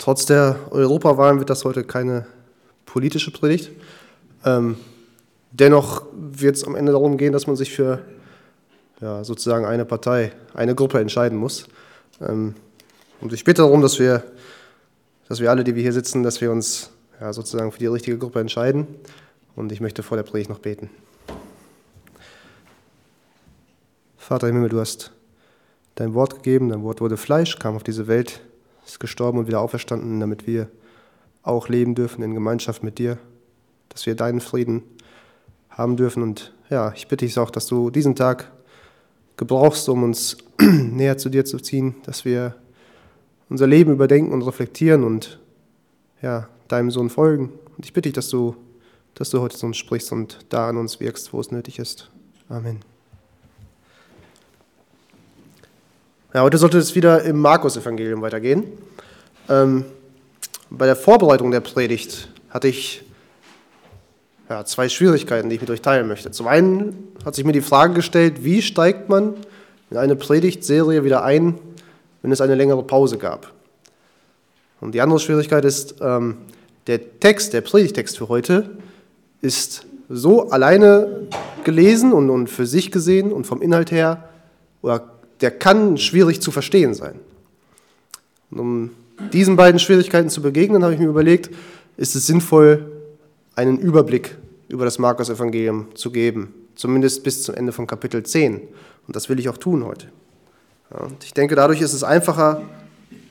Trotz der Europawahlen wird das heute keine politische Predigt. Ähm, dennoch wird es am Ende darum gehen, dass man sich für ja, sozusagen eine Partei, eine Gruppe entscheiden muss. Ähm, und ich bitte darum, dass wir, dass wir alle, die wir hier sitzen, dass wir uns ja, sozusagen für die richtige Gruppe entscheiden. Und ich möchte vor der Predigt noch beten. Vater im Himmel, du hast dein Wort gegeben, dein Wort wurde Fleisch, kam auf diese Welt, ist gestorben und wieder auferstanden, damit wir auch leben dürfen in Gemeinschaft mit dir, dass wir deinen Frieden haben dürfen. Und ja, ich bitte dich auch, dass du diesen Tag gebrauchst, um uns näher zu dir zu ziehen, dass wir unser Leben überdenken und reflektieren und ja, deinem Sohn folgen. Und ich bitte dich, dass du, dass du heute zu uns sprichst und da an uns wirkst, wo es nötig ist. Amen. Ja, heute sollte es wieder im Markus-Evangelium weitergehen. Ähm, bei der Vorbereitung der Predigt hatte ich ja, zwei Schwierigkeiten, die ich mit euch teilen möchte. Zum einen hat sich mir die Frage gestellt, wie steigt man in eine Predigtserie wieder ein, wenn es eine längere Pause gab. Und die andere Schwierigkeit ist, ähm, der Text, der Predigtext für heute, ist so alleine gelesen und, und für sich gesehen und vom Inhalt her oder der kann schwierig zu verstehen sein. Und um diesen beiden Schwierigkeiten zu begegnen, habe ich mir überlegt, ist es sinnvoll, einen Überblick über das Markus-Evangelium zu geben, zumindest bis zum Ende von Kapitel 10. Und das will ich auch tun heute. und ich denke, dadurch ist es einfacher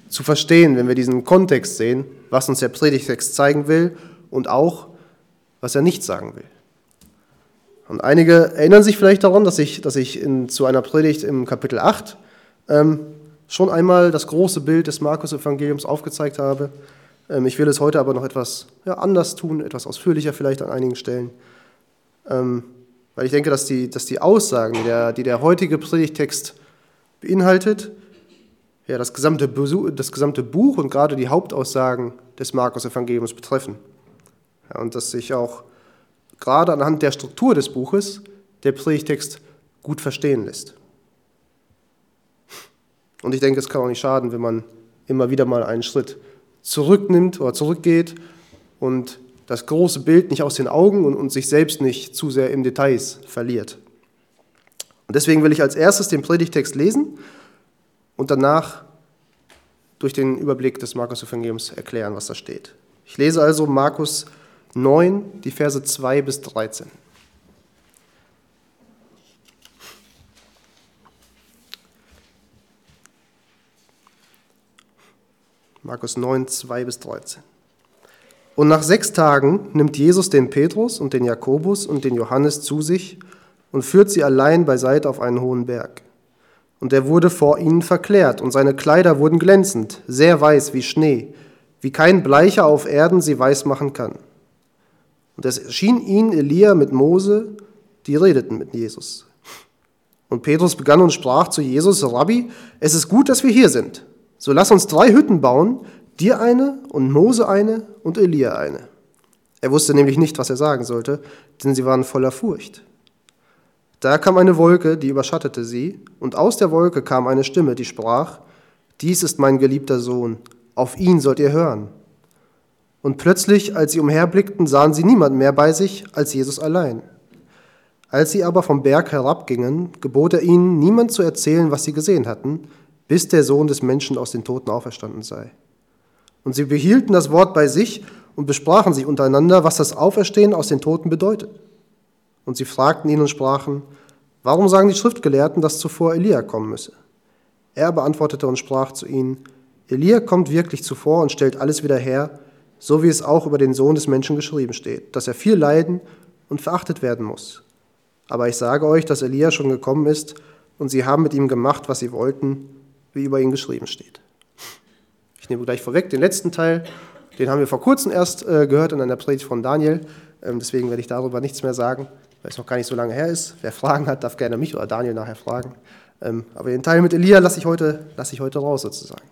zu verstehen, wenn wir diesen Kontext sehen, was uns der Predigtext zeigen will und auch, was er nicht sagen will. Und einige erinnern sich vielleicht daran, dass ich, dass ich in, zu einer Predigt im Kapitel 8 ähm, schon einmal das große Bild des Markus-Evangeliums aufgezeigt habe. Ähm, ich will es heute aber noch etwas ja, anders tun, etwas ausführlicher vielleicht an einigen Stellen. Ähm, weil ich denke, dass die, dass die Aussagen, die der, die der heutige Predigtext beinhaltet, ja, das, gesamte, das gesamte Buch und gerade die Hauptaussagen des Markus-Evangeliums betreffen. Ja, und dass sich auch gerade anhand der Struktur des Buches der Predigtext gut verstehen lässt. Und ich denke, es kann auch nicht schaden, wenn man immer wieder mal einen Schritt zurücknimmt oder zurückgeht und das große Bild nicht aus den Augen und, und sich selbst nicht zu sehr im Details verliert. Und deswegen will ich als erstes den Predigtext lesen und danach durch den Überblick des Markus-Evangeliums erklären, was da steht. Ich lese also Markus 9, die Verse 2 bis 13. Markus 9, 2 bis 13. Und nach sechs Tagen nimmt Jesus den Petrus und den Jakobus und den Johannes zu sich und führt sie allein beiseite auf einen hohen Berg. Und er wurde vor ihnen verklärt, und seine Kleider wurden glänzend, sehr weiß wie Schnee, wie kein Bleicher auf Erden sie weiß machen kann. Und es erschien ihnen Elia mit Mose, die redeten mit Jesus. Und Petrus begann und sprach zu Jesus, Rabbi, es ist gut, dass wir hier sind. So lass uns drei Hütten bauen, dir eine und Mose eine und Elia eine. Er wusste nämlich nicht, was er sagen sollte, denn sie waren voller Furcht. Da kam eine Wolke, die überschattete sie, und aus der Wolke kam eine Stimme, die sprach, Dies ist mein geliebter Sohn, auf ihn sollt ihr hören. Und plötzlich, als sie umherblickten, sahen sie niemand mehr bei sich als Jesus allein. Als sie aber vom Berg herabgingen, gebot er ihnen, niemand zu erzählen, was sie gesehen hatten, bis der Sohn des Menschen aus den Toten auferstanden sei. Und sie behielten das Wort bei sich und besprachen sich untereinander, was das Auferstehen aus den Toten bedeutet. Und sie fragten ihn und sprachen, warum sagen die Schriftgelehrten, dass zuvor Elia kommen müsse? Er beantwortete und sprach zu ihnen, Elia kommt wirklich zuvor und stellt alles wieder her, so wie es auch über den Sohn des Menschen geschrieben steht, dass er viel leiden und verachtet werden muss. Aber ich sage euch, dass Elia schon gekommen ist und sie haben mit ihm gemacht, was sie wollten, wie über ihn geschrieben steht. Ich nehme gleich vorweg den letzten Teil, den haben wir vor kurzem erst äh, gehört in einer Predigt von Daniel. Ähm, deswegen werde ich darüber nichts mehr sagen, weil es noch gar nicht so lange her ist. Wer Fragen hat, darf gerne mich oder Daniel nachher fragen. Ähm, aber den Teil mit Elia lasse ich, heute, lasse ich heute raus sozusagen.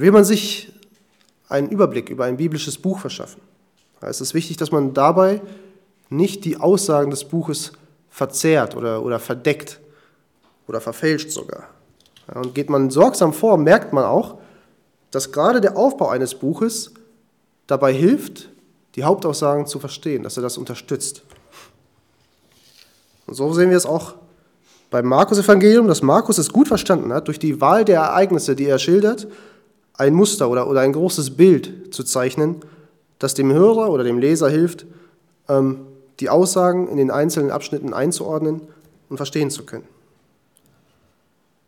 Will man sich einen Überblick über ein biblisches Buch verschaffen, ist es wichtig, dass man dabei nicht die Aussagen des Buches verzerrt oder, oder verdeckt oder verfälscht sogar. Und geht man sorgsam vor, merkt man auch, dass gerade der Aufbau eines Buches dabei hilft, die Hauptaussagen zu verstehen, dass er das unterstützt. Und so sehen wir es auch beim Markus-Evangelium, dass Markus es gut verstanden hat, durch die Wahl der Ereignisse, die er schildert, ein Muster oder, oder ein großes Bild zu zeichnen, das dem Hörer oder dem Leser hilft, ähm, die Aussagen in den einzelnen Abschnitten einzuordnen und verstehen zu können.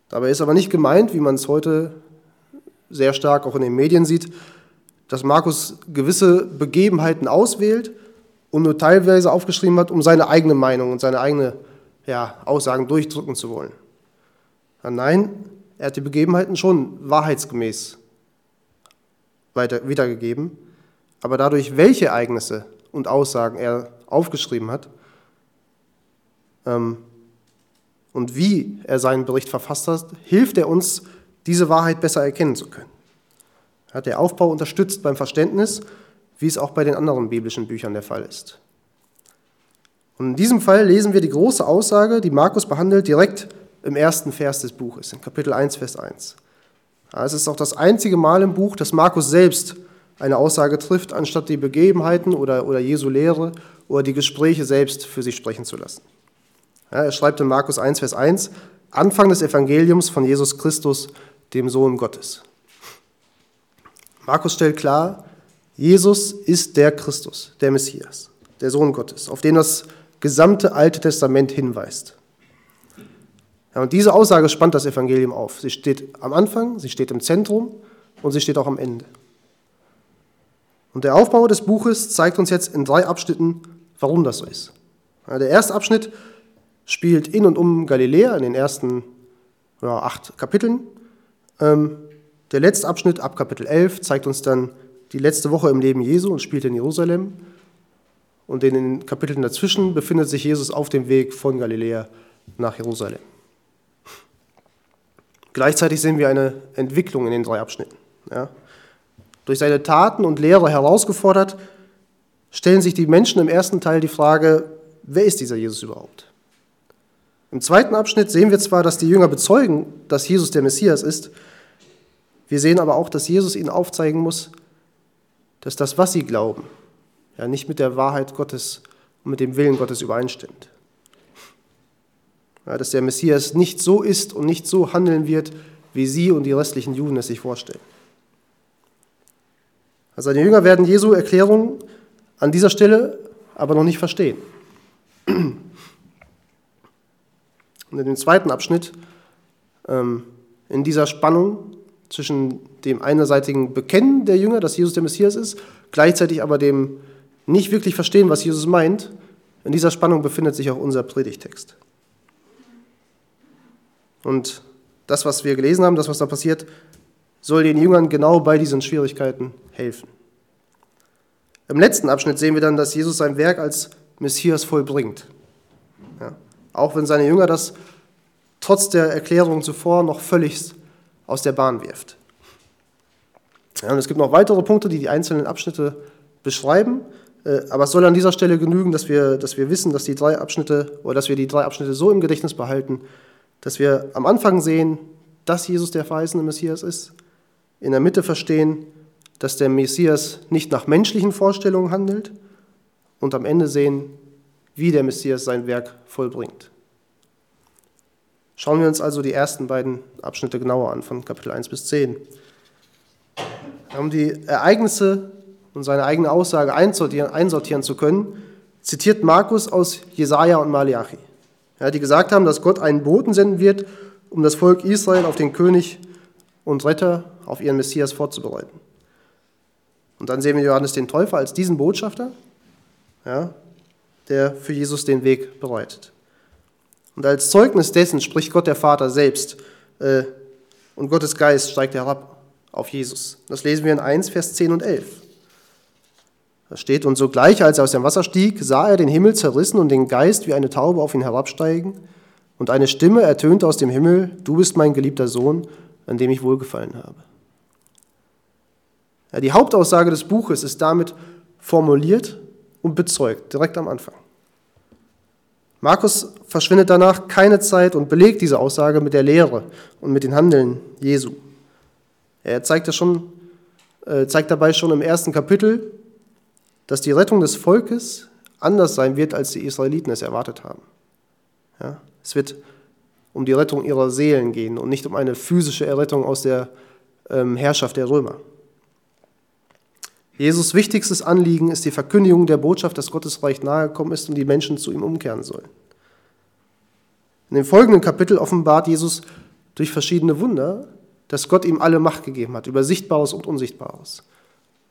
Dabei ist aber nicht gemeint, wie man es heute sehr stark auch in den Medien sieht, dass Markus gewisse Begebenheiten auswählt und nur teilweise aufgeschrieben hat, um seine eigene Meinung und seine eigene ja, Aussagen durchdrücken zu wollen. Nein, er hat die Begebenheiten schon wahrheitsgemäß weiter, wiedergegeben, aber dadurch, welche Ereignisse und Aussagen er aufgeschrieben hat ähm, und wie er seinen Bericht verfasst hat, hilft er uns, diese Wahrheit besser erkennen zu können. Ja, der Aufbau unterstützt beim Verständnis, wie es auch bei den anderen biblischen Büchern der Fall ist. Und in diesem Fall lesen wir die große Aussage, die Markus behandelt, direkt im ersten Vers des Buches, in Kapitel 1, Vers 1. Es ist auch das einzige Mal im Buch, dass Markus selbst eine Aussage trifft, anstatt die Begebenheiten oder, oder Jesu Lehre oder die Gespräche selbst für sich sprechen zu lassen. Er schreibt in Markus 1, Vers 1, Anfang des Evangeliums von Jesus Christus, dem Sohn Gottes. Markus stellt klar, Jesus ist der Christus, der Messias, der Sohn Gottes, auf den das gesamte Alte Testament hinweist. Ja, und diese Aussage spannt das Evangelium auf. Sie steht am Anfang, sie steht im Zentrum und sie steht auch am Ende. Und der Aufbau des Buches zeigt uns jetzt in drei Abschnitten, warum das so ist. Ja, der erste Abschnitt spielt in und um Galiläa in den ersten ja, acht Kapiteln. Ähm, der letzte Abschnitt ab Kapitel 11 zeigt uns dann die letzte Woche im Leben Jesu und spielt in Jerusalem. Und in den Kapiteln dazwischen befindet sich Jesus auf dem Weg von Galiläa nach Jerusalem. Gleichzeitig sehen wir eine Entwicklung in den drei Abschnitten. Ja. Durch seine Taten und Lehre herausgefordert, stellen sich die Menschen im ersten Teil die Frage, wer ist dieser Jesus überhaupt? Im zweiten Abschnitt sehen wir zwar, dass die Jünger bezeugen, dass Jesus der Messias ist, wir sehen aber auch, dass Jesus ihnen aufzeigen muss, dass das, was sie glauben, ja nicht mit der Wahrheit Gottes und mit dem Willen Gottes übereinstimmt. Ja, dass der Messias nicht so ist und nicht so handeln wird, wie sie und die restlichen Juden es sich vorstellen. Also seine Jünger werden Jesu Erklärung an dieser Stelle aber noch nicht verstehen. Und in dem zweiten Abschnitt, ähm, in dieser Spannung zwischen dem einerseitigen Bekennen der Jünger, dass Jesus der Messias ist, gleichzeitig aber dem nicht wirklich verstehen, was Jesus meint, in dieser Spannung befindet sich auch unser Predigtext. Und das, was wir gelesen haben, das, was da passiert, soll den Jüngern genau bei diesen Schwierigkeiten helfen. Im letzten Abschnitt sehen wir dann, dass Jesus sein Werk als Messias vollbringt. Ja, auch wenn seine Jünger das trotz der Erklärung zuvor noch völlig aus der Bahn wirft. Ja, und es gibt noch weitere Punkte, die die einzelnen Abschnitte beschreiben. Äh, aber es soll an dieser Stelle genügen, dass wir, dass wir wissen, dass die drei Abschnitte oder dass wir die drei Abschnitte so im Gedächtnis behalten, dass wir am Anfang sehen, dass Jesus der verheißene Messias ist, in der Mitte verstehen, dass der Messias nicht nach menschlichen Vorstellungen handelt und am Ende sehen, wie der Messias sein Werk vollbringt. Schauen wir uns also die ersten beiden Abschnitte genauer an, von Kapitel 1 bis 10. Um die Ereignisse und seine eigene Aussage einsortieren, einsortieren zu können, zitiert Markus aus Jesaja und Malachi, ja, die gesagt haben, dass Gott einen Boten senden wird, um das Volk Israel auf den König und Retter, auf ihren Messias vorzubereiten. Und dann sehen wir Johannes den Täufer als diesen Botschafter, ja, der für Jesus den Weg bereitet. Und als Zeugnis dessen spricht Gott der Vater selbst äh, und Gottes Geist steigt herab auf Jesus. Das lesen wir in 1, Vers 10 und 11. Da steht, und sogleich, als er aus dem Wasser stieg, sah er den Himmel zerrissen und den Geist wie eine Taube auf ihn herabsteigen. Und eine Stimme ertönte aus dem Himmel, du bist mein geliebter Sohn, an dem ich wohlgefallen habe. Ja, die Hauptaussage des Buches ist damit formuliert und bezeugt, direkt am Anfang. Markus verschwindet danach keine Zeit und belegt diese Aussage mit der Lehre und mit den Handeln Jesu. Er zeigt, das schon, äh, zeigt dabei schon im ersten Kapitel, dass die Rettung des Volkes anders sein wird, als die Israeliten es erwartet haben. Ja, es wird um die Rettung ihrer Seelen gehen und nicht um eine physische Errettung aus der ähm, Herrschaft der Römer. Jesus wichtigstes Anliegen ist die Verkündigung der Botschaft, dass Gottes Reich nahegekommen ist und die Menschen zu ihm umkehren sollen. In dem folgenden Kapitel offenbart Jesus durch verschiedene Wunder, dass Gott ihm alle Macht gegeben hat, über Sichtbares und Unsichtbares.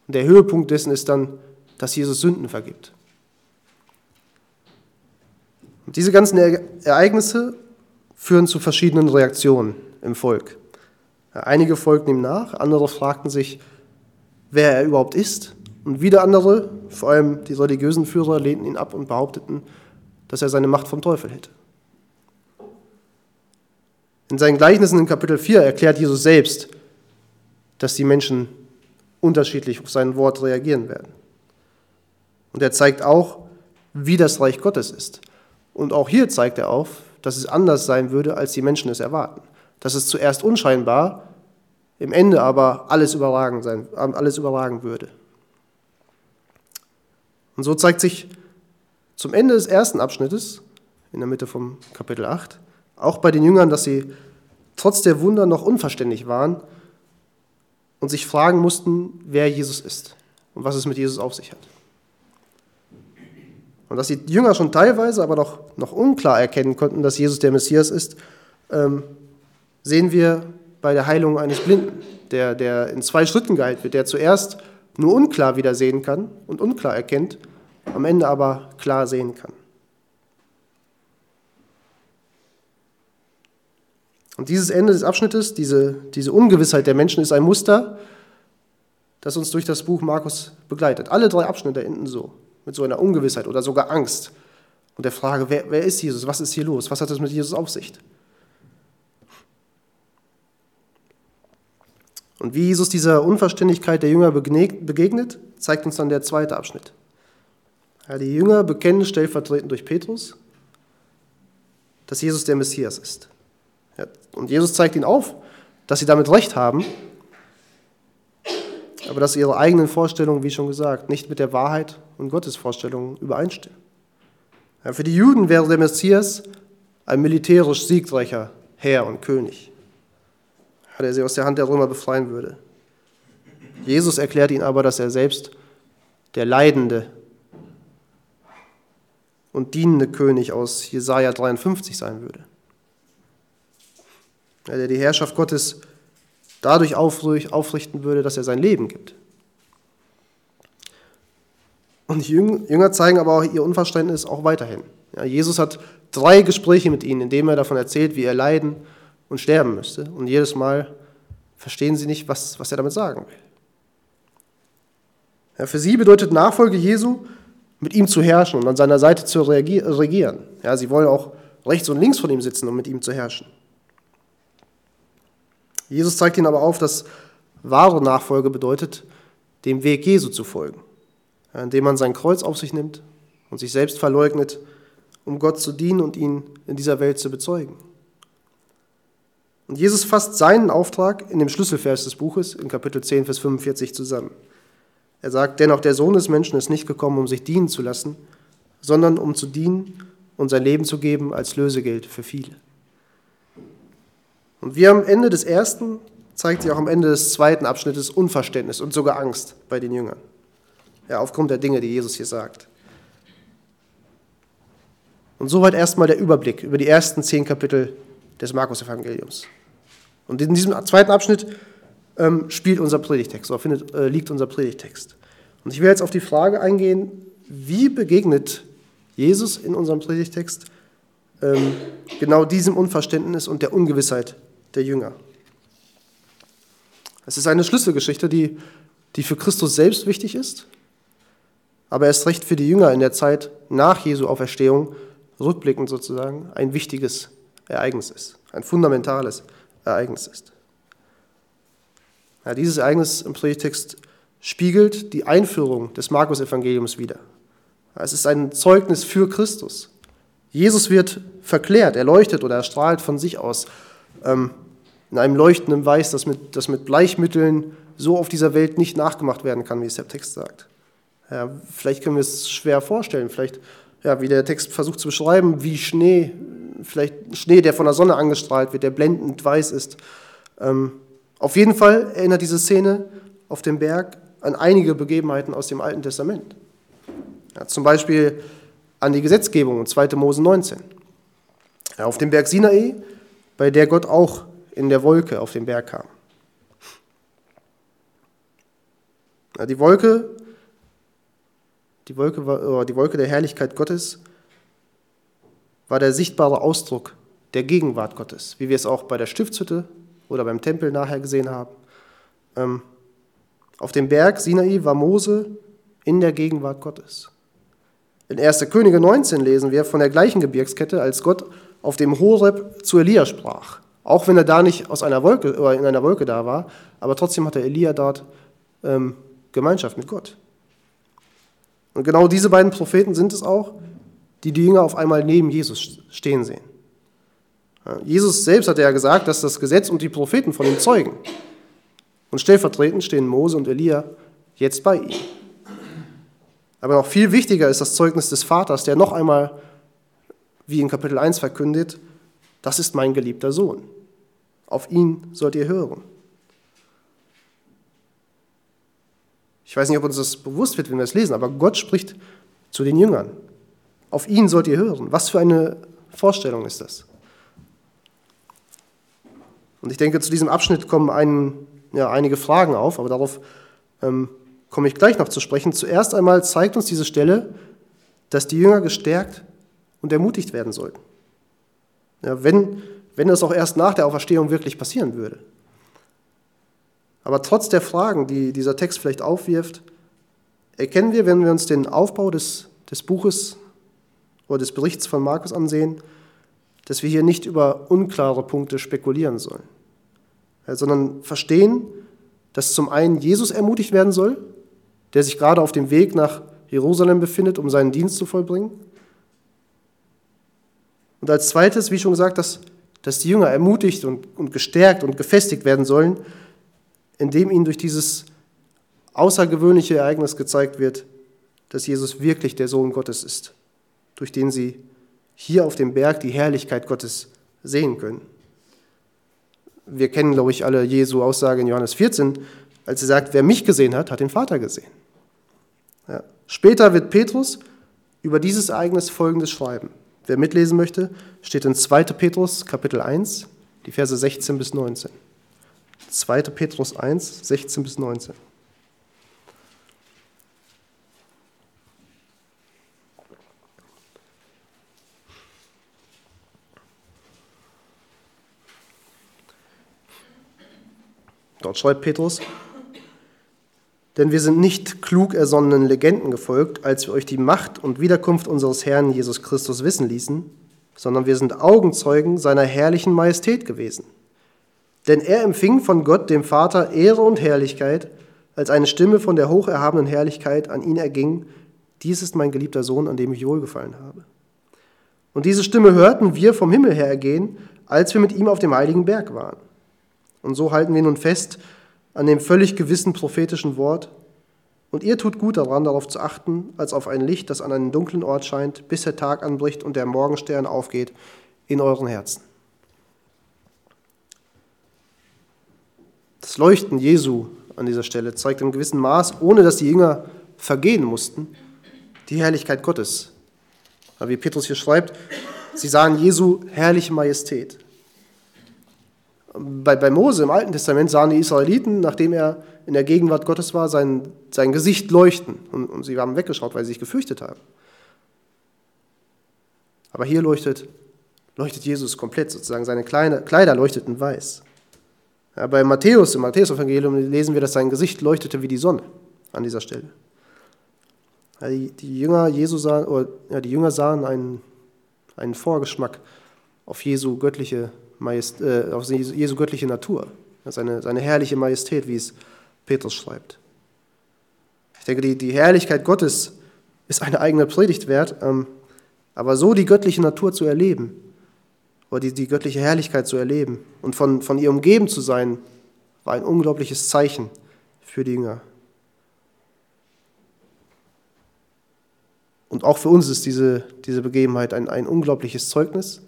Und der Höhepunkt dessen ist dann, dass Jesus Sünden vergibt. Und diese ganzen Ereignisse führen zu verschiedenen Reaktionen im Volk. Einige folgten ihm nach, andere fragten sich, wer er überhaupt ist. Und wieder andere, vor allem die religiösen Führer, lehnten ihn ab und behaupteten, dass er seine Macht vom Teufel hätte. In seinen Gleichnissen in Kapitel 4 erklärt Jesus selbst, dass die Menschen unterschiedlich auf sein Wort reagieren werden. Und er zeigt auch, wie das Reich Gottes ist. Und auch hier zeigt er auf, dass es anders sein würde, als die Menschen es erwarten. Dass es zuerst unscheinbar, im Ende aber alles überragen, sein, alles überragen würde. Und so zeigt sich zum Ende des ersten Abschnittes, in der Mitte vom Kapitel 8, auch bei den Jüngern, dass sie trotz der Wunder noch unverständlich waren und sich fragen mussten, wer Jesus ist und was es mit Jesus auf sich hat. Und dass die Jünger schon teilweise aber noch, noch unklar erkennen konnten, dass Jesus der Messias ist, ähm, sehen wir bei der Heilung eines Blinden, der, der in zwei Schritten geheilt wird, der zuerst nur unklar wieder sehen kann und unklar erkennt, am Ende aber klar sehen kann. Und dieses Ende des Abschnittes, diese, diese Ungewissheit der Menschen, ist ein Muster, das uns durch das Buch Markus begleitet. Alle drei Abschnitte enden so mit so einer Ungewissheit oder sogar Angst und der Frage, wer, wer ist Jesus, was ist hier los, was hat es mit Jesus auf sich? Und wie Jesus dieser Unverständlichkeit der Jünger begegnet, zeigt uns dann der zweite Abschnitt. Ja, die Jünger bekennen stellvertretend durch Petrus, dass Jesus der Messias ist. Ja, und Jesus zeigt ihnen auf, dass sie damit recht haben aber dass ihre eigenen Vorstellungen, wie schon gesagt, nicht mit der Wahrheit und Gottes Vorstellungen übereinstimmen. Ja, für die Juden wäre der Messias ein militärisch siegreicher Herr und König, der sie aus der Hand der Römer befreien würde. Jesus erklärt ihnen aber, dass er selbst der leidende und dienende König aus Jesaja 53 sein würde. Der die Herrschaft Gottes dadurch aufrichten würde, dass er sein Leben gibt. Und die Jünger zeigen aber auch ihr Unverständnis auch weiterhin. Ja, Jesus hat drei Gespräche mit ihnen, in denen er davon erzählt, wie er leiden und sterben müsste. Und jedes Mal verstehen sie nicht, was, was er damit sagen will. Ja, für sie bedeutet Nachfolge Jesu, mit ihm zu herrschen und an seiner Seite zu regieren. Ja, sie wollen auch rechts und links von ihm sitzen, um mit ihm zu herrschen. Jesus zeigt ihnen aber auf, dass wahre Nachfolge bedeutet, dem Weg Jesu zu folgen, indem man sein Kreuz auf sich nimmt und sich selbst verleugnet, um Gott zu dienen und ihn in dieser Welt zu bezeugen. Und Jesus fasst seinen Auftrag in dem Schlüsselvers des Buches in Kapitel 10, Vers 45 zusammen. Er sagt, denn auch der Sohn des Menschen ist nicht gekommen, um sich dienen zu lassen, sondern um zu dienen und sein Leben zu geben als Lösegeld für viele. Und wie am Ende des ersten zeigt sich auch am Ende des zweiten Abschnittes Unverständnis und sogar Angst bei den Jüngern. Ja, aufgrund der Dinge, die Jesus hier sagt. Und soweit erstmal der Überblick über die ersten zehn Kapitel des Markus-Evangeliums. Und in diesem zweiten Abschnitt ähm, spielt unser Predigtext, oder findet, äh, liegt unser Predigtext. Und ich will jetzt auf die Frage eingehen, wie begegnet Jesus in unserem Predigtext ähm, genau diesem Unverständnis und der Ungewissheit der Jünger. Es ist eine Schlüsselgeschichte, die, die für Christus selbst wichtig ist, aber erst recht für die Jünger in der Zeit nach Jesu Auferstehung, rückblickend sozusagen, ein wichtiges Ereignis ist, ein fundamentales Ereignis ist. Ja, dieses Ereignis im Predigtext spiegelt die Einführung des Markus-Evangeliums wider. Es ist ein Zeugnis für Christus, Jesus wird verklärt, er leuchtet oder er strahlt von sich aus ähm, in einem leuchtenden Weiß, das mit, das mit Bleichmitteln so auf dieser Welt nicht nachgemacht werden kann, wie es der Text sagt. Ja, vielleicht können wir es schwer vorstellen, vielleicht, ja, wie der Text versucht zu beschreiben, wie Schnee, vielleicht Schnee, der von der Sonne angestrahlt wird, der blendend weiß ist. Ähm, auf jeden Fall erinnert diese Szene auf dem Berg an einige Begebenheiten aus dem Alten Testament. Ja, zum Beispiel an die Gesetzgebung in 2. Mose 19. Ja, auf dem Berg Sinai, bei der Gott auch in der Wolke auf den Berg kam. Die Wolke die Wolke, war, die Wolke der Herrlichkeit Gottes war der sichtbare Ausdruck der Gegenwart Gottes, wie wir es auch bei der Stiftshütte oder beim Tempel nachher gesehen haben. Ähm, auf dem Berg Sinai war Mose in der Gegenwart Gottes. In 1. Könige 19 lesen wir von der gleichen Gebirgskette, als Gott auf dem Horeb zu Elia sprach. Auch wenn er da nicht aus einer Wolke, oder in einer Wolke da war, aber trotzdem hatte Elia dort ähm, Gemeinschaft mit Gott. Und genau diese beiden Propheten sind es auch, die die Jünger auf einmal neben Jesus stehen sehen. Jesus selbst hat ja gesagt, dass das Gesetz und die Propheten von ihm zeugen. Und stellvertretend stehen Mose und Elia jetzt bei ihm. Aber noch viel wichtiger ist das Zeugnis des Vaters, der noch einmal, wie in Kapitel 1 verkündet, das ist mein geliebter Sohn. Auf ihn sollt ihr hören. Ich weiß nicht, ob uns das bewusst wird, wenn wir es lesen, aber Gott spricht zu den Jüngern. Auf ihn sollt ihr hören. Was für eine Vorstellung ist das? Und ich denke, zu diesem Abschnitt kommen ein, ja, einige Fragen auf, aber darauf ähm, komme ich gleich noch zu sprechen. Zuerst einmal zeigt uns diese Stelle, dass die Jünger gestärkt und ermutigt werden sollten. Ja, wenn, wenn das auch erst nach der Auferstehung wirklich passieren würde. Aber trotz der Fragen, die dieser Text vielleicht aufwirft, erkennen wir, wenn wir uns den Aufbau des, des Buches oder des Berichts von Markus ansehen, dass wir hier nicht über unklare Punkte spekulieren sollen, sondern verstehen, dass zum einen Jesus ermutigt werden soll, der sich gerade auf dem Weg nach Jerusalem befindet, um seinen Dienst zu vollbringen. Und als zweites, wie schon gesagt, dass, dass die Jünger ermutigt und, und gestärkt und gefestigt werden sollen, indem ihnen durch dieses außergewöhnliche Ereignis gezeigt wird, dass Jesus wirklich der Sohn Gottes ist, durch den sie hier auf dem Berg die Herrlichkeit Gottes sehen können. Wir kennen, glaube ich, alle Jesu Aussage in Johannes 14, als er sagt, wer mich gesehen hat, hat den Vater gesehen. Ja. Später wird Petrus über dieses Ereignis Folgendes schreiben. Wer mitlesen möchte, steht in 2. Petrus Kapitel 1, die Verse 16 bis 19. 2. Petrus 1, 16 bis 19. Dort schreibt Petrus, denn wir sind nicht klug ersonnenen Legenden gefolgt, als wir euch die Macht und Wiederkunft unseres Herrn Jesus Christus wissen ließen, sondern wir sind Augenzeugen seiner herrlichen Majestät gewesen. Denn er empfing von Gott, dem Vater, Ehre und Herrlichkeit, als eine Stimme von der hocherhabenen Herrlichkeit an ihn erging, dies ist mein geliebter Sohn, an dem ich wohlgefallen habe. Und diese Stimme hörten wir vom Himmel her ergehen, als wir mit ihm auf dem heiligen Berg waren. Und so halten wir nun fest an dem völlig gewissen prophetischen Wort, und ihr tut gut daran, darauf zu achten, als auf ein Licht, das an einen dunklen Ort scheint, bis der Tag anbricht und der Morgenstern aufgeht in euren Herzen. Das Leuchten Jesu an dieser Stelle zeigt in gewissem Maß, ohne dass die Jünger vergehen mussten, die Herrlichkeit Gottes. Wie Petrus hier schreibt, sie sahen Jesu herrliche Majestät. Bei, bei Mose im Alten Testament sahen die Israeliten, nachdem er in der Gegenwart Gottes war, sein, sein Gesicht leuchten. Und, und sie haben weggeschaut, weil sie sich gefürchtet haben. Aber hier leuchtet, leuchtet Jesus komplett, sozusagen seine Kleine, Kleider leuchteten weiß. Ja, bei Matthäus, im Matthäus-Evangelium, lesen wir, dass sein Gesicht leuchtete wie die Sonne an dieser Stelle. Ja, die, die, Jünger Jesu sahen, oder, ja, die Jünger sahen einen, einen Vorgeschmack auf Jesu göttliche, Majest, äh, auf Jesu göttliche Natur, seine, seine herrliche Majestät, wie es Petrus schreibt. Ich denke, die, die Herrlichkeit Gottes ist eine eigene Predigt wert. Ähm, Aber so die göttliche Natur zu erleben, oder die, die göttliche Herrlichkeit zu erleben und von, von ihr umgeben zu sein, war ein unglaubliches Zeichen für die Jünger. Und auch für uns ist diese, diese Begebenheit ein, ein unglaubliches Zeugnis,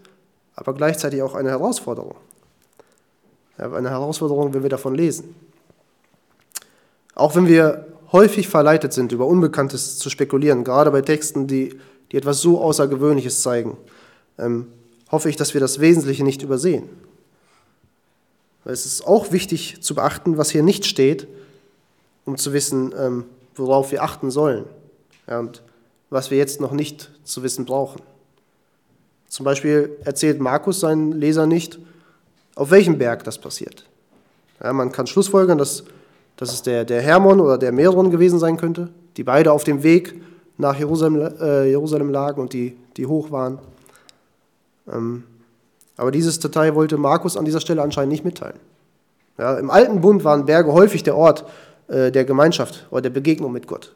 aber gleichzeitig auch eine Herausforderung. Eine Herausforderung, wenn wir davon lesen. Auch wenn wir häufig verleitet sind, über Unbekanntes zu spekulieren, gerade bei Texten, die, die etwas so Außergewöhnliches zeigen, ähm, hoffe ich, dass wir das Wesentliche nicht übersehen. Es ist auch wichtig zu beachten, was hier nicht steht, um zu wissen, ähm, worauf wir achten sollen ja, und was wir jetzt noch nicht zu wissen brauchen. Zum Beispiel erzählt Markus seinen Leser nicht, auf welchem Berg das passiert. Ja, man kann schlussfolgern, dass, dass es der, der Hermon oder der Meron gewesen sein könnte, die beide auf dem Weg nach Jerusalem, äh, Jerusalem lagen und die, die hoch waren. Ähm, aber dieses Detail wollte Markus an dieser Stelle anscheinend nicht mitteilen. Ja, Im alten Bund waren Berge häufig der Ort äh, der Gemeinschaft oder der Begegnung mit Gott.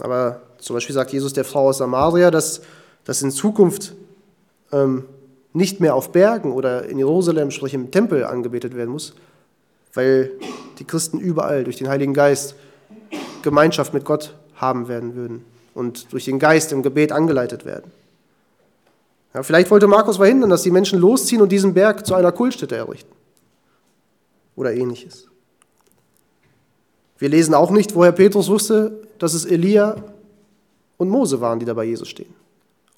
Aber zum Beispiel sagt Jesus der Frau aus Samaria, dass, dass in Zukunft ähm, nicht mehr auf Bergen oder in Jerusalem, sprich im Tempel, angebetet werden muss, weil die Christen überall durch den Heiligen Geist Gemeinschaft mit Gott haben werden würden und durch den Geist im Gebet angeleitet werden. Ja, vielleicht wollte Markus verhindern, dass die Menschen losziehen und diesen Berg zu einer Kultstätte errichten. Oder ähnliches. Wir lesen auch nicht, woher Petrus wusste, dass es Elia und Mose waren, die da bei Jesus stehen.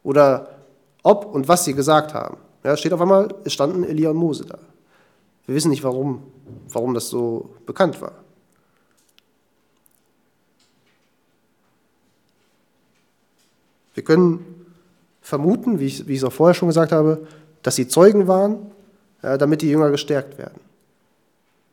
Oder ob und was sie gesagt haben. Ja, steht auf einmal, es standen Elia und Mose da. Wir wissen nicht, warum, warum das so bekannt war. Wir können vermuten, wie ich, wie ich es auch vorher schon gesagt habe, dass sie Zeugen waren, damit die Jünger gestärkt werden.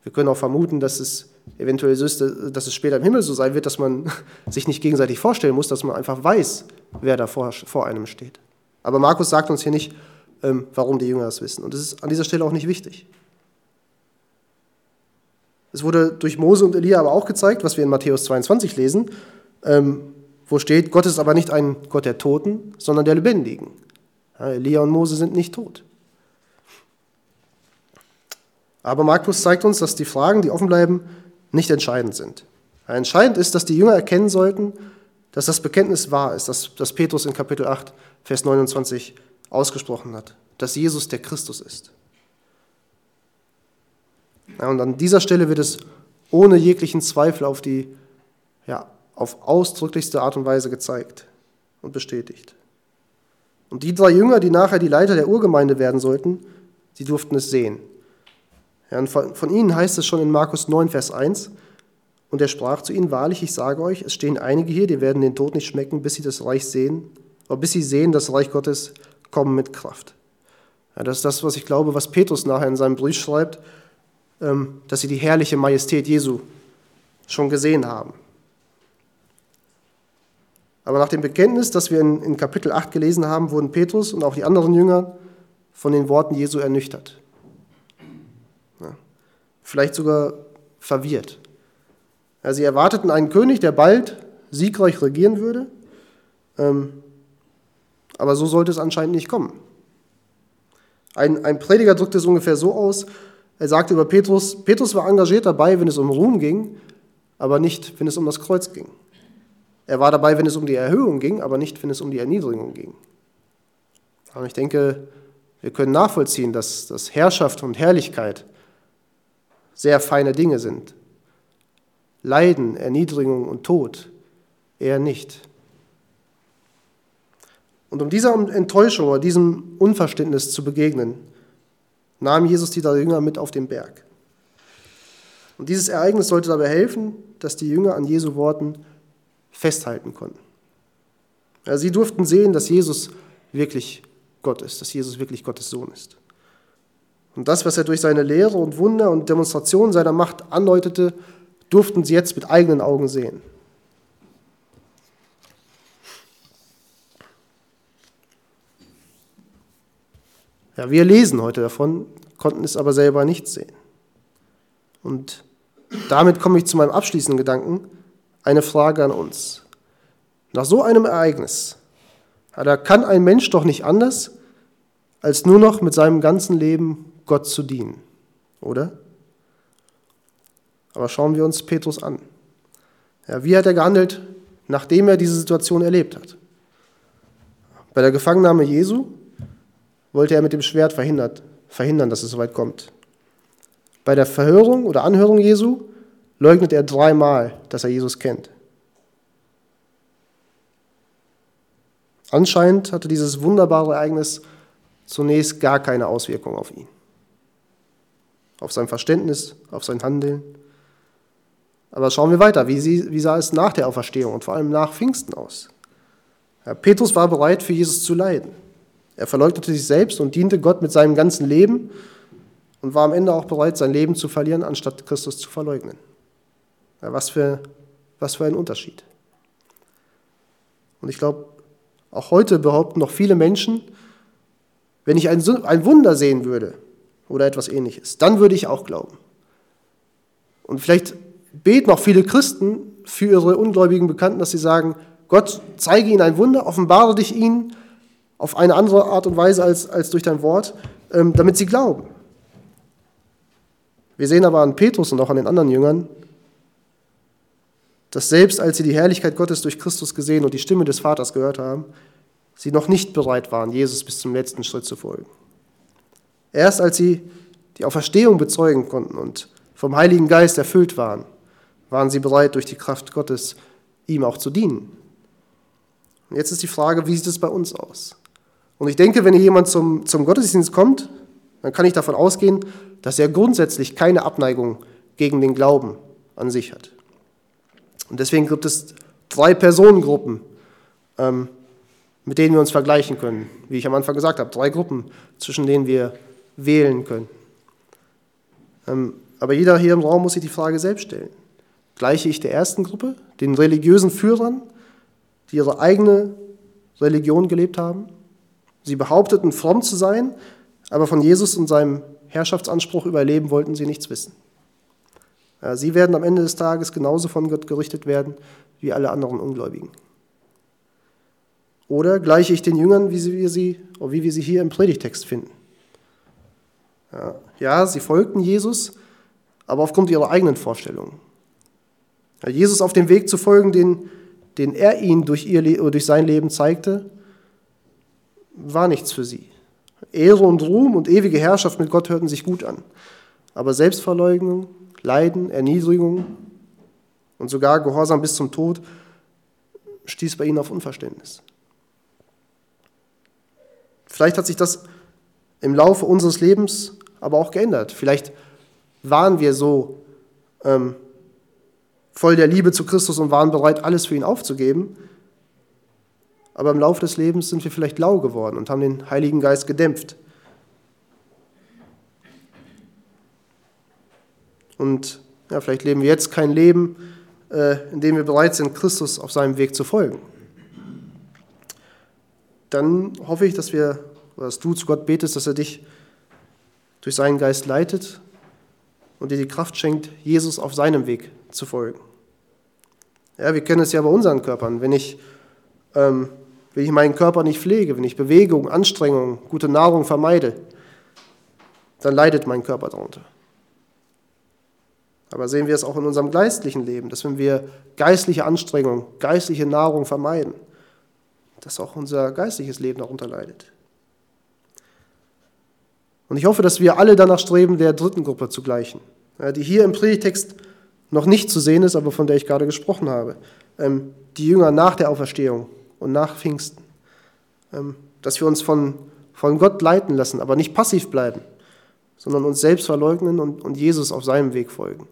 Wir können auch vermuten, dass es eventuell so ist, dass es später im Himmel so sein wird, dass man sich nicht gegenseitig vorstellen muss, dass man einfach weiß, wer da vor, vor einem steht. Aber Markus sagt uns hier nicht, ähm, warum die Jünger das wissen. Und das ist an dieser Stelle auch nicht wichtig. Es wurde durch Mose und Elia aber auch gezeigt, was wir in Matthäus 22 lesen, ähm, wo steht, Gott ist aber nicht ein Gott der Toten, sondern der Lebendigen. Elia und Mose sind nicht tot. Aber Markus zeigt uns, dass die Fragen, die offen bleiben, nicht entscheidend sind. Entscheidend ist, dass die Jünger erkennen sollten, dass das Bekenntnis wahr ist, das, das Petrus in Kapitel 8, Vers 29 ausgesprochen hat, dass Jesus der Christus ist. Ja, und an dieser Stelle wird es ohne jeglichen Zweifel auf die ja, auf ausdrücklichste Art und Weise gezeigt und bestätigt. Und die drei Jünger, die nachher die Leiter der Urgemeinde werden sollten, sie durften es sehen. Ja, und von, ihnen heißt es schon in Markus 9, Vers 1, und er sprach zu ihnen, wahrlich, ich sage euch, es stehen einige hier, die werden den Tod nicht schmecken, bis sie das Reich sehen, oder bis sie sehen, das Reich Gottes kommen mit Kraft. Ja, das ist das, was ich glaube, was Petrus nachher in seinem Brief schreibt, ähm, dass sie die herrliche Majestät Jesu schon gesehen haben. Aber nach dem Bekenntnis, das wir in, in Kapitel 8 gelesen haben, wurden Petrus und auch die anderen Jünger von den Worten Jesu ernüchtert. Vielleicht sogar verwirrt. Ja, sie erwarteten einen König, der bald siegreich regieren würde, ähm, aber so sollte es anscheinend nicht kommen. Ein, ein Prediger drückte es ungefähr so aus, er sagte über Petrus, Petrus war engagiert dabei, wenn es um Ruhm ging, aber nicht, wenn es um das Kreuz ging. Er war dabei, wenn es um die Erhöhung ging, aber nicht, wenn es um die Erniedrigung ging. Aber ich denke, wir können nachvollziehen, dass, dass Herrschaft und Herrlichkeit sehr feine Dinge sind. Leiden, Erniedrigung und Tod eher nicht. Und um dieser Enttäuschung oder diesem Unverständnis zu begegnen, nahm Jesus die drei Jünger mit auf den Berg. Und dieses Ereignis sollte dabei helfen, dass die Jünger an Jesu Worten festhalten konnten. Ja, sie durften sehen, dass Jesus wirklich Gott ist, dass Jesus wirklich Gottes Sohn ist. Und das, was er durch seine Lehre und Wunder und Demonstrationen seiner Macht andeutete, durften sie jetzt mit eigenen Augen sehen. Ja, wir lesen heute davon, konnten es aber selber nicht sehen. Und damit komme ich zu meinem abschließenden Gedanken eine Frage an uns. Nach so einem Ereignis Da kann ein Mensch doch nicht anders, als nur noch mit seinem ganzen Leben Gott zu dienen, oder? Aber schauen wir uns Petrus an. Ja, wie hat er gehandelt, nachdem er diese Situation erlebt hat? Bei der Gefangennahme Jesu wollte er mit dem Schwert verhindern, dass es soweit kommt. Bei der Verhörung oder Anhörung Jesu leugnet er dreimal, dass er Jesus kennt. Anscheinend hatte dieses wunderbare Ereignis zunächst gar keine Auswirkung auf ihn, auf sein Verständnis, auf sein Handeln. Aber schauen wir weiter. Wie, sie, wie sah es nach der Auferstehung und vor allem nach Pfingsten aus? Ja, Petrus war bereit, für Jesus zu leiden. Er verleugnete sich selbst und diente Gott mit seinem ganzen Leben und war am Ende auch bereit, sein Leben zu verlieren, anstatt Christus zu verleugnen. Ja, was, für, was für ein Unterschied. Und ich glaube, auch heute behaupten noch viele Menschen, wenn ich ein, ein Wunder sehen würde oder etwas ähnliches, dann würde ich auch glauben. Und vielleicht beten auch viele Christen für ihre ungläubigen Bekannten, dass sie sagen, Gott, zeige ihnen ein Wunder, offenbare dich ihnen auf eine andere Art und Weise als, als durch dein Wort, ähm, damit sie glauben. Wir sehen aber an Petrus und auch an den anderen Jüngern, dass selbst als sie die Herrlichkeit Gottes durch Christus gesehen und die Stimme des Vaters gehört haben, sie noch nicht bereit waren, Jesus bis zum letzten Schritt zu folgen. Erst als sie die Auferstehung bezeugen konnten und vom Heiligen Geist erfüllt waren, waren sie bereit, durch die Kraft Gottes ihm auch zu dienen. Und jetzt ist die Frage, wie sieht es bei uns aus? Und ich denke, wenn hier jemand zum, zum Gottesdienst kommt, dann kann ich davon ausgehen, dass er grundsätzlich keine Abneigung gegen den Glauben an sich hat. Und deswegen gibt es drei Personengruppen, ähm, mit denen wir uns vergleichen können. Wie ich am Anfang gesagt habe, drei Gruppen, zwischen denen wir wählen können. Ähm, aber jeder hier im Raum muss sich die Frage selbst stellen. Gleiche ich der ersten Gruppe, den religiösen Führern, die ihre eigene Religion gelebt haben? Sie behaupteten, fromm zu sein, aber von Jesus und seinem Herrschaftsanspruch über Leben wollten sie nichts wissen. Sie werden am Ende des Tages genauso von Gott gerichtet werden wie alle anderen Ungläubigen. Oder gleiche ich den Jüngern, wie, wir sie, wie wir sie hier im Predigtext finden. Ja, sie folgten Jesus, aber aufgrund ihrer eigenen Vorstellungen. Jesus auf dem Weg zu folgen, den, den er ihnen durch, ihr, durch sein Leben zeigte, war nichts für sie. Ehre und Ruhm und ewige Herrschaft mit Gott hörten sich gut an. Aber Selbstverleugnung, Leiden, Erniedrigung und sogar Gehorsam bis zum Tod stieß bei ihnen auf Unverständnis. Vielleicht hat sich das im Laufe unseres Lebens aber auch geändert. Vielleicht waren wir so ähm, voll der Liebe zu Christus und waren bereit, alles für ihn aufzugeben. Aber im Laufe des Lebens sind wir vielleicht lau geworden und haben den Heiligen Geist gedämpft. Und ja, vielleicht leben wir jetzt kein Leben, äh, in dem wir bereit sind, Christus auf seinem Weg zu folgen. Dann hoffe ich, dass wir, dass du zu Gott betest, dass er dich durch seinen Geist leitet und dir die Kraft schenkt, Jesus auf seinem Weg zu folgen. Ja, wir kennen es ja bei unseren Körpern. Wenn ich, ähm, wenn ich meinen Körper nicht pflege, wenn ich Bewegung, Anstrengung, gute Nahrung vermeide, dann leidet mein Körper darunter. Aber sehen wir es auch in unserem geistlichen Leben, dass wenn wir geistliche Anstrengung, geistliche Nahrung vermeiden, dass auch unser geistliches Leben darunter leidet. Und ich hoffe, dass wir alle danach streben, der dritten Gruppe zu gleichen, die hier im Predigtext noch nicht zu sehen ist, aber von der ich gerade gesprochen habe. Ähm, die Jünger nach der Auferstehung und nach Pfingsten. Ähm, dass wir uns von, von Gott leiten lassen, aber nicht passiv bleiben, sondern uns selbst verleugnen und, und Jesus auf seinem Weg folgen.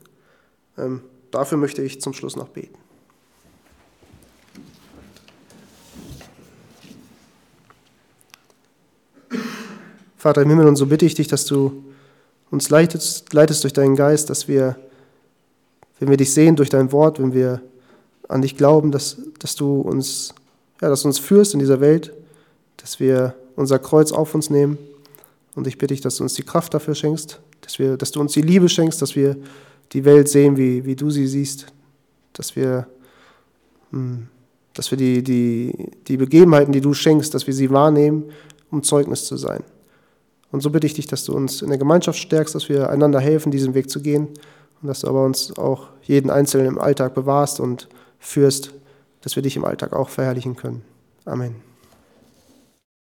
Ähm, dafür möchte ich zum Schluss noch beten. Vater im Himmel, und so bitte ich dich, dass du uns leitest, leitest durch deinen Geist, dass wir wenn wir dich sehen durch dein Wort, wenn wir an dich glauben, dass, dass du uns, ja, dass du uns führst in dieser Welt, dass wir unser Kreuz auf uns nehmen. Und ich bitte dich, dass du uns die Kraft dafür schenkst, dass, wir, dass du uns die Liebe schenkst, dass wir die Welt sehen, wie, wie du sie siehst, dass wir, hm, dass wir die, die, die Begebenheiten, die du schenkst, dass wir sie wahrnehmen, um Zeugnis zu sein. Und so bitte ich dich, dass du uns in der Gemeinschaft stärkst, dass wir einander helfen, diesen Weg zu gehen und dass du aber uns auch jeden Einzelnen im Alltag bewahrst und führst, dass wir dich im Alltag auch verherrlichen können. Amen.